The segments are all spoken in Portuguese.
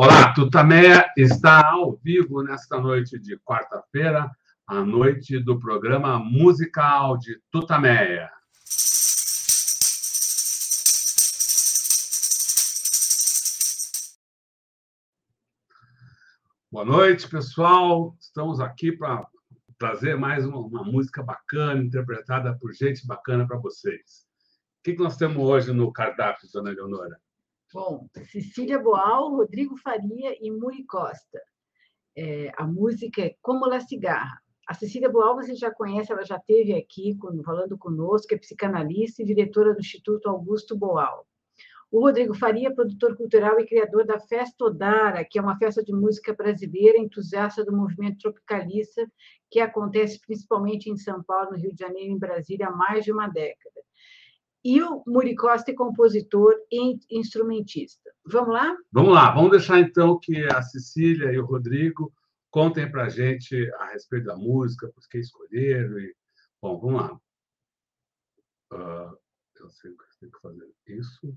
Olá, Tutameia está ao vivo nesta noite de quarta-feira, a noite do programa musical de Tutameia. Boa noite, pessoal. Estamos aqui para trazer mais uma, uma, música bacana, interpretada por gente bacana para vocês. O que, que nós temos hoje no cardápio, dona Leonora? Bom, Cecília Boal, Rodrigo Faria e Muri Costa. É, a música é Como La Cigarra. A Cecília Boal você já conhece, ela já esteve aqui falando conosco, é psicanalista e diretora do Instituto Augusto Boal. O Rodrigo Faria, produtor cultural e criador da Festa Odara, que é uma festa de música brasileira entusiasta do movimento tropicalista, que acontece principalmente em São Paulo, no Rio de Janeiro e em Brasília há mais de uma década. E o Muri Costa é compositor e instrumentista. Vamos lá? Vamos lá. Vamos deixar então que a Cecília e o Rodrigo contem para a gente a respeito da música, por que escolheram. E... Bom, vamos lá. Uh, eu sei que tem que fazer isso.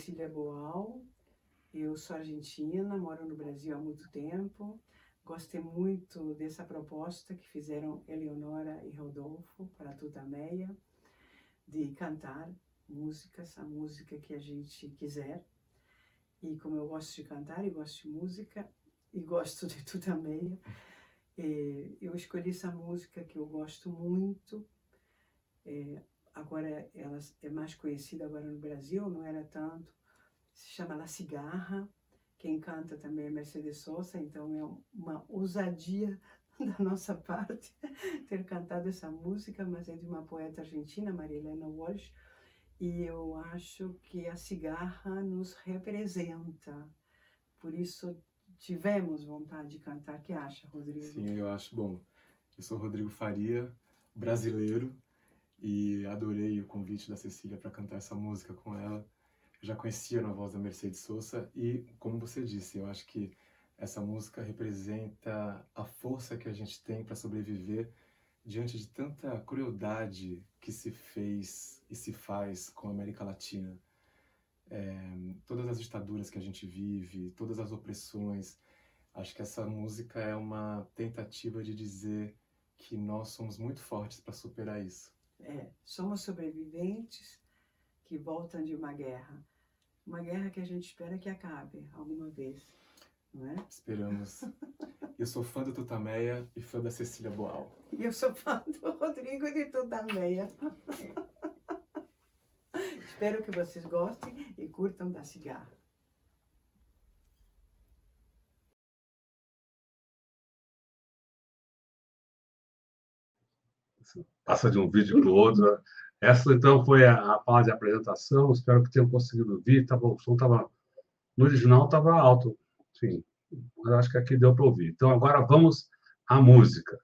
Cecília Boal, eu sou argentina, moro no Brasil há muito tempo. Gostei muito dessa proposta que fizeram Eleonora e Rodolfo para a Tutameia de cantar músicas, a música que a gente quiser. E como eu gosto de cantar e gosto de música e gosto de tu também, é, eu escolhi essa música que eu gosto muito. É, agora ela é mais conhecida agora no Brasil, não era tanto. Se chama La Cigarra. Quem canta também é Mercedes Sosa, então é uma ousadia da nossa parte ter cantado essa música, mas é de uma poeta argentina, Maria Helena Walsh, e eu acho que a cigarra nos representa. Por isso tivemos vontade de cantar. O que acha, Rodrigo? Sim, eu acho bom. Eu sou Rodrigo Faria, brasileiro, e adorei o convite da Cecília para cantar essa música com ela. Eu já conhecia na voz da Mercedes Sosa e, como você disse, eu acho que essa música representa a força que a gente tem para sobreviver diante de tanta crueldade que se fez e se faz com a América Latina. É, todas as ditaduras que a gente vive, todas as opressões. Acho que essa música é uma tentativa de dizer que nós somos muito fortes para superar isso. É, somos sobreviventes que voltam de uma guerra. Uma guerra que a gente espera que acabe alguma vez não é? Esperamos. Eu sou fã do Tutameia e fã da Cecília Boal. E eu sou fã do Rodrigo de Tutameia. Espero que vocês gostem e curtam da cigarra. Passa de um vídeo para o outro. Essa, então, foi a, a fase de apresentação. Espero que tenham conseguido ouvir. Tava, o som estava... No original estava alto. Mas acho que aqui deu para ouvir. Então, agora vamos à música.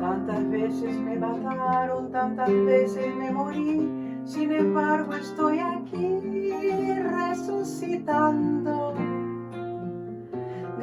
Tantas vezes me mataram, tantas vezes me morí, sin embargo estoy aquí resucitando.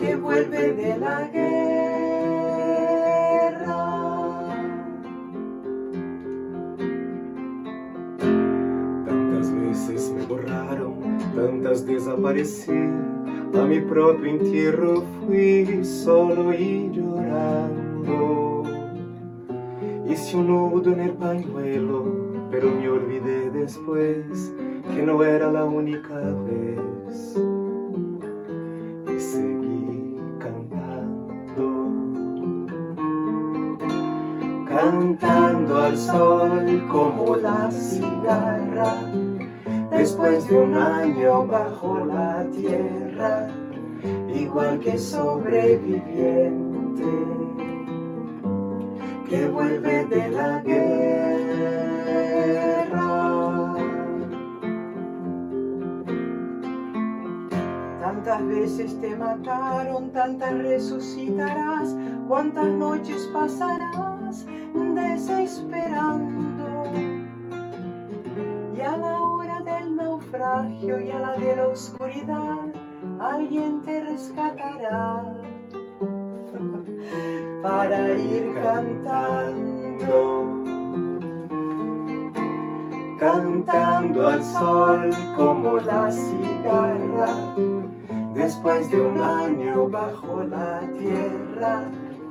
que vuelve de la guerra. Tantas veces me borraron, tantas desaparecí. A mi propio entierro fui solo y llorando. Hice un nudo en el pañuelo, pero me olvidé después que no era la única vez. Cantando al sol como la cigarra, después de un año bajo la tierra, igual que sobreviviente que vuelve de la guerra. Tantas veces te mataron, tantas resucitarás, cuántas noches pasarás desesperando. Y a la hora del naufragio y a la de la oscuridad, alguien te rescatará. Para ir cantando, cantando al sol como la cigarra, después de un año bajo la tierra,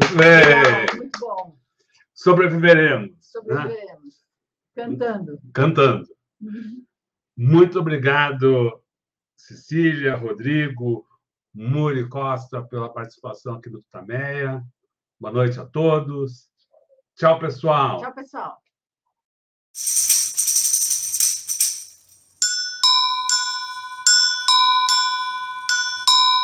Muito bem. Muito bom. Sobreviveremos. né? Sobreviveremos. Cantando. Cantando. Uhum. Muito obrigado, Cecília, Rodrigo, Muri Costa, pela participação aqui do Tutameia. Boa noite a todos. Tchau, pessoal. Tchau, pessoal.